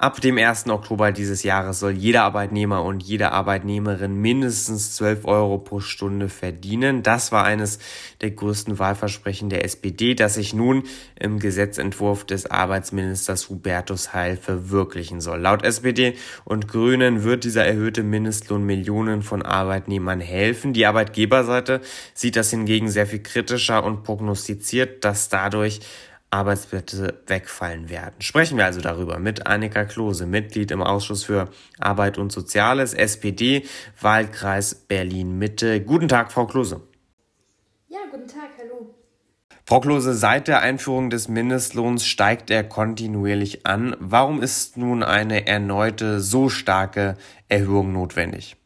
Ab dem 1. Oktober dieses Jahres soll jeder Arbeitnehmer und jede Arbeitnehmerin mindestens 12 Euro pro Stunde verdienen. Das war eines der größten Wahlversprechen der SPD, das sich nun im Gesetzentwurf des Arbeitsministers Hubertus Heil verwirklichen soll. Laut SPD und Grünen wird dieser erhöhte Mindestlohn Millionen von Arbeitnehmern helfen. Die Arbeitgeberseite sieht das hingegen sehr viel kritischer und prognostiziert, dass dadurch Arbeitsplätze wegfallen werden. Sprechen wir also darüber mit Annika Klose, Mitglied im Ausschuss für Arbeit und Soziales, SPD, Wahlkreis Berlin-Mitte. Guten Tag, Frau Klose. Ja, guten Tag, hallo. Frau Klose, seit der Einführung des Mindestlohns steigt er kontinuierlich an. Warum ist nun eine erneute so starke Erhöhung notwendig?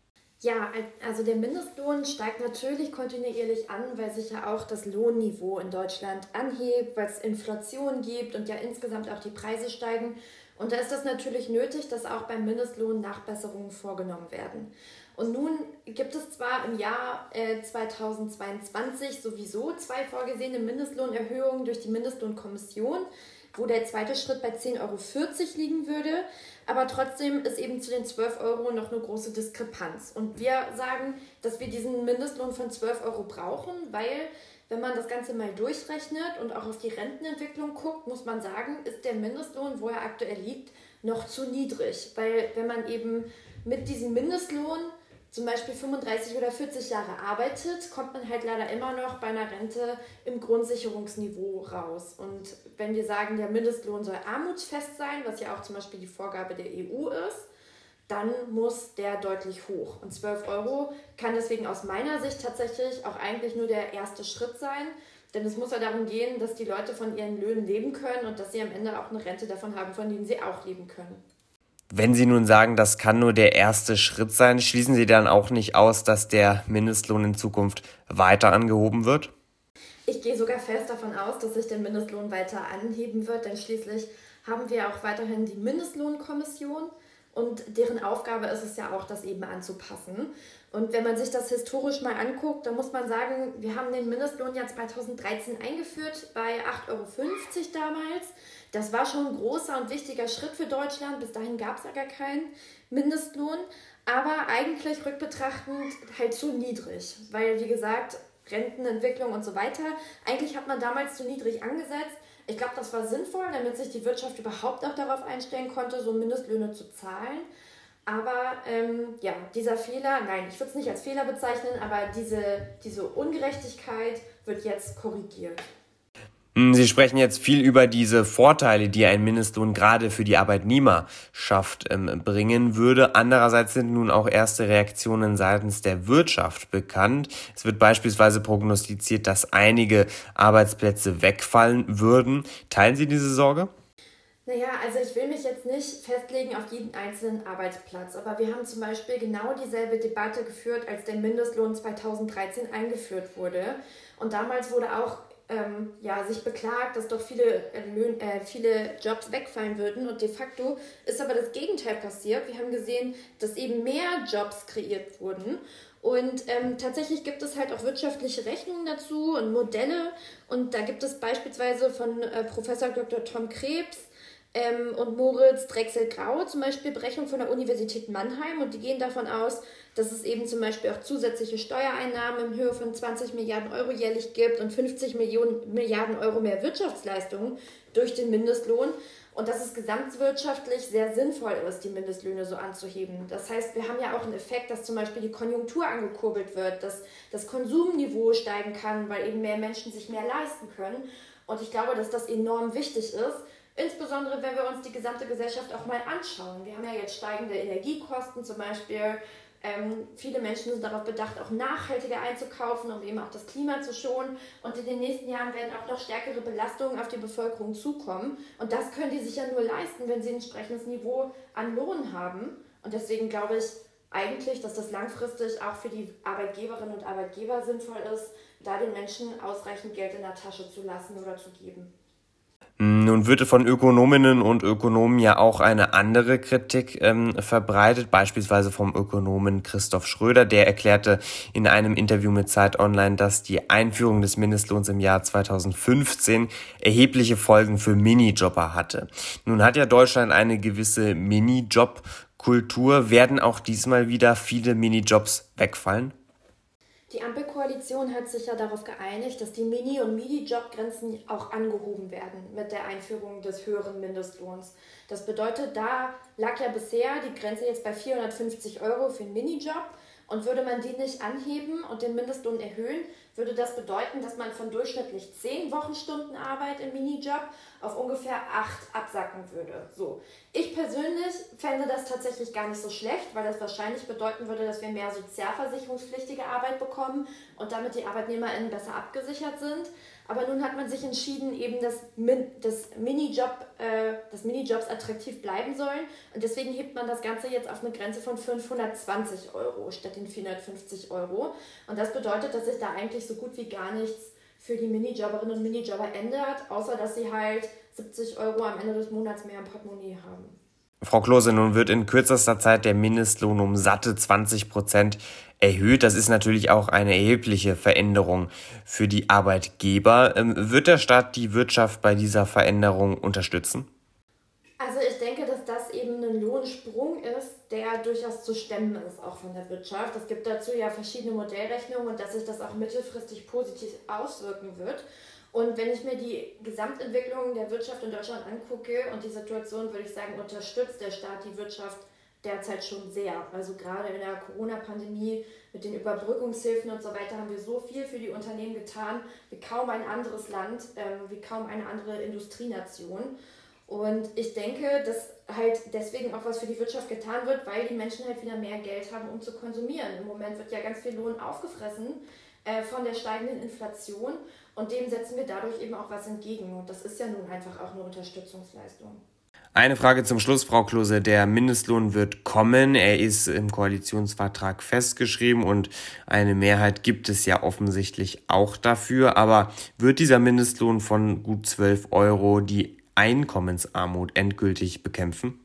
Ja, also der Mindestlohn steigt natürlich kontinuierlich an, weil sich ja auch das Lohnniveau in Deutschland anhebt, weil es Inflation gibt und ja insgesamt auch die Preise steigen. Und da ist es natürlich nötig, dass auch beim Mindestlohn Nachbesserungen vorgenommen werden. Und nun gibt es zwar im Jahr äh, 2022 sowieso zwei vorgesehene Mindestlohnerhöhungen durch die Mindestlohnkommission wo der zweite Schritt bei 10,40 Euro liegen würde. Aber trotzdem ist eben zu den 12 Euro noch eine große Diskrepanz. Und wir sagen, dass wir diesen Mindestlohn von 12 Euro brauchen, weil wenn man das Ganze mal durchrechnet und auch auf die Rentenentwicklung guckt, muss man sagen, ist der Mindestlohn, wo er aktuell liegt, noch zu niedrig. Weil wenn man eben mit diesem Mindestlohn zum Beispiel 35 oder 40 Jahre arbeitet, kommt man halt leider immer noch bei einer Rente im Grundsicherungsniveau raus. Und wenn wir sagen, der Mindestlohn soll armutsfest sein, was ja auch zum Beispiel die Vorgabe der EU ist, dann muss der deutlich hoch. Und 12 Euro kann deswegen aus meiner Sicht tatsächlich auch eigentlich nur der erste Schritt sein. Denn es muss ja darum gehen, dass die Leute von ihren Löhnen leben können und dass sie am Ende auch eine Rente davon haben, von denen sie auch leben können. Wenn Sie nun sagen, das kann nur der erste Schritt sein, schließen Sie dann auch nicht aus, dass der Mindestlohn in Zukunft weiter angehoben wird? Ich gehe sogar fest davon aus, dass sich der Mindestlohn weiter anheben wird, denn schließlich haben wir auch weiterhin die Mindestlohnkommission und deren Aufgabe ist es ja auch, das eben anzupassen. Und wenn man sich das historisch mal anguckt, dann muss man sagen, wir haben den Mindestlohn ja 2013 eingeführt bei 8,50 Euro damals. Das war schon ein großer und wichtiger Schritt für Deutschland. Bis dahin gab es ja gar keinen Mindestlohn. Aber eigentlich rückbetrachtend halt zu niedrig. Weil, wie gesagt, Rentenentwicklung und so weiter. Eigentlich hat man damals zu niedrig angesetzt. Ich glaube, das war sinnvoll, damit sich die Wirtschaft überhaupt auch darauf einstellen konnte, so Mindestlöhne zu zahlen. Aber ähm, ja, dieser Fehler, nein, ich würde es nicht als Fehler bezeichnen, aber diese, diese Ungerechtigkeit wird jetzt korrigiert. Hm, Sie sprechen jetzt viel über diese Vorteile, die ein Mindestlohn gerade für die Arbeitnehmerschaft ähm, bringen würde. Andererseits sind nun auch erste Reaktionen seitens der Wirtschaft bekannt. Es wird beispielsweise prognostiziert, dass einige Arbeitsplätze wegfallen würden. Teilen Sie diese Sorge? Naja, also ich will mich jetzt nicht festlegen auf jeden einzelnen Arbeitsplatz, aber wir haben zum Beispiel genau dieselbe Debatte geführt, als der Mindestlohn 2013 eingeführt wurde. Und damals wurde auch ähm, ja, sich beklagt, dass doch viele, äh, äh, viele Jobs wegfallen würden. Und de facto ist aber das Gegenteil passiert. Wir haben gesehen, dass eben mehr Jobs kreiert wurden. Und ähm, tatsächlich gibt es halt auch wirtschaftliche Rechnungen dazu und Modelle. Und da gibt es beispielsweise von äh, Professor Dr. Tom Krebs ähm, und Moritz Drechsel-Grau zum Beispiel Berechnungen von der Universität Mannheim. Und die gehen davon aus, dass es eben zum Beispiel auch zusätzliche Steuereinnahmen in Höhe von 20 Milliarden Euro jährlich gibt und 50 Millionen, Milliarden Euro mehr Wirtschaftsleistungen durch den Mindestlohn und dass es gesamtwirtschaftlich sehr sinnvoll ist, die Mindestlöhne so anzuheben. Das heißt, wir haben ja auch einen Effekt, dass zum Beispiel die Konjunktur angekurbelt wird, dass das Konsumniveau steigen kann, weil eben mehr Menschen sich mehr leisten können. Und ich glaube, dass das enorm wichtig ist, insbesondere wenn wir uns die gesamte Gesellschaft auch mal anschauen. Wir haben ja jetzt steigende Energiekosten zum Beispiel. Ähm, viele Menschen sind darauf bedacht, auch nachhaltiger einzukaufen, um eben auch das Klima zu schonen. Und in den nächsten Jahren werden auch noch stärkere Belastungen auf die Bevölkerung zukommen. Und das können die sich ja nur leisten, wenn sie ein entsprechendes Niveau an Lohn haben. Und deswegen glaube ich eigentlich, dass das langfristig auch für die Arbeitgeberinnen und Arbeitgeber sinnvoll ist, da den Menschen ausreichend Geld in der Tasche zu lassen oder zu geben. Nun wird von Ökonominnen und Ökonomen ja auch eine andere Kritik ähm, verbreitet, beispielsweise vom Ökonomen Christoph Schröder. Der erklärte in einem Interview mit Zeit Online, dass die Einführung des Mindestlohns im Jahr 2015 erhebliche Folgen für Minijobber hatte. Nun hat ja Deutschland eine gewisse Minijob-Kultur. Werden auch diesmal wieder viele Minijobs wegfallen? Die Ampelkoalition hat sich ja darauf geeinigt, dass die Mini- und Midi-Job-Grenzen auch angehoben werden mit der Einführung des höheren Mindestlohns. Das bedeutet, da lag ja bisher die Grenze jetzt bei 450 Euro für einen Minijob und würde man die nicht anheben und den Mindestlohn erhöhen, würde das bedeuten, dass man von durchschnittlich 10 Wochenstunden Arbeit im Minijob auf ungefähr 8 absacken würde. So. Ich persönlich fände das tatsächlich gar nicht so schlecht, weil das wahrscheinlich bedeuten würde, dass wir mehr sozialversicherungspflichtige Arbeit bekommen und damit die ArbeitnehmerInnen besser abgesichert sind. Aber nun hat man sich entschieden, eben, dass, Min das Minijob, äh, dass Minijobs attraktiv bleiben sollen. Und deswegen hebt man das Ganze jetzt auf eine Grenze von 520 Euro statt den 450 Euro. Und das bedeutet, dass sich da eigentlich so gut wie gar nichts für die Minijobberinnen und Minijobber ändert, außer dass sie halt 70 Euro am Ende des Monats mehr im Portemonnaie haben. Frau Klose, nun wird in kürzester Zeit der Mindestlohn um satte 20 Prozent erhöht. Das ist natürlich auch eine erhebliche Veränderung für die Arbeitgeber. Ähm, wird der Staat die Wirtschaft bei dieser Veränderung unterstützen? Also ich denke, dass das eben ein Lohnsprung ist, der durchaus zu stemmen ist, auch von der Wirtschaft. Es gibt dazu ja verschiedene Modellrechnungen und dass sich das auch mittelfristig positiv auswirken wird. Und wenn ich mir die Gesamtentwicklung der Wirtschaft in Deutschland angucke und die Situation, würde ich sagen, unterstützt der Staat die Wirtschaft derzeit schon sehr. Also gerade in der Corona-Pandemie mit den Überbrückungshilfen und so weiter haben wir so viel für die Unternehmen getan, wie kaum ein anderes Land, äh, wie kaum eine andere Industrienation. Und ich denke, dass halt deswegen auch was für die Wirtschaft getan wird, weil die Menschen halt wieder mehr Geld haben, um zu konsumieren. Im Moment wird ja ganz viel Lohn aufgefressen äh, von der steigenden Inflation und dem setzen wir dadurch eben auch was entgegen. Und das ist ja nun einfach auch eine Unterstützungsleistung. Eine Frage zum Schluss, Frau Klose. Der Mindestlohn wird kommen. Er ist im Koalitionsvertrag festgeschrieben und eine Mehrheit gibt es ja offensichtlich auch dafür. Aber wird dieser Mindestlohn von gut 12 Euro die Einkommensarmut endgültig bekämpfen?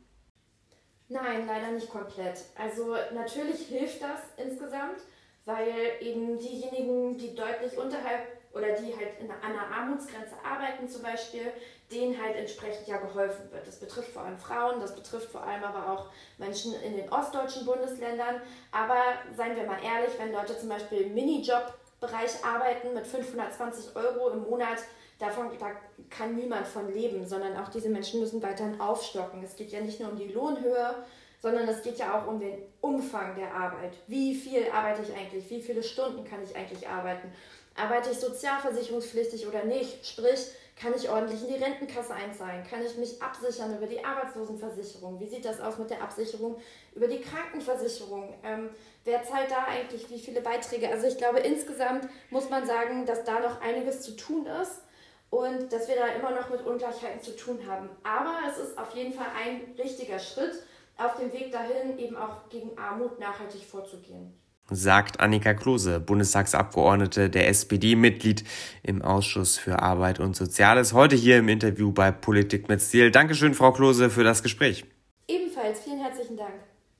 Nein, leider nicht komplett. Also natürlich hilft das insgesamt, weil eben diejenigen, die deutlich unterhalb oder die halt in, an einer Armutsgrenze arbeiten zum Beispiel, denen halt entsprechend ja geholfen wird. Das betrifft vor allem Frauen, das betrifft vor allem aber auch Menschen in den ostdeutschen Bundesländern. Aber seien wir mal ehrlich, wenn Leute zum Beispiel im Minijob-Bereich arbeiten mit 520 Euro im Monat, davon da kann niemand von leben, sondern auch diese Menschen müssen weiterhin aufstocken. Es geht ja nicht nur um die Lohnhöhe, sondern es geht ja auch um den Umfang der Arbeit. Wie viel arbeite ich eigentlich? Wie viele Stunden kann ich eigentlich arbeiten? Arbeite ich sozialversicherungspflichtig oder nicht? Sprich, kann ich ordentlich in die Rentenkasse einzahlen? Kann ich mich absichern über die Arbeitslosenversicherung? Wie sieht das aus mit der Absicherung über die Krankenversicherung? Ähm, wer zahlt da eigentlich wie viele Beiträge? Also ich glaube, insgesamt muss man sagen, dass da noch einiges zu tun ist und dass wir da immer noch mit Ungleichheiten zu tun haben. Aber es ist auf jeden Fall ein richtiger Schritt auf dem Weg dahin, eben auch gegen Armut nachhaltig vorzugehen sagt Annika Klose, Bundestagsabgeordnete der SPD, Mitglied im Ausschuss für Arbeit und Soziales, heute hier im Interview bei Politik mit Stil. Dankeschön, Frau Klose, für das Gespräch. Ebenfalls, vielen herzlichen Dank.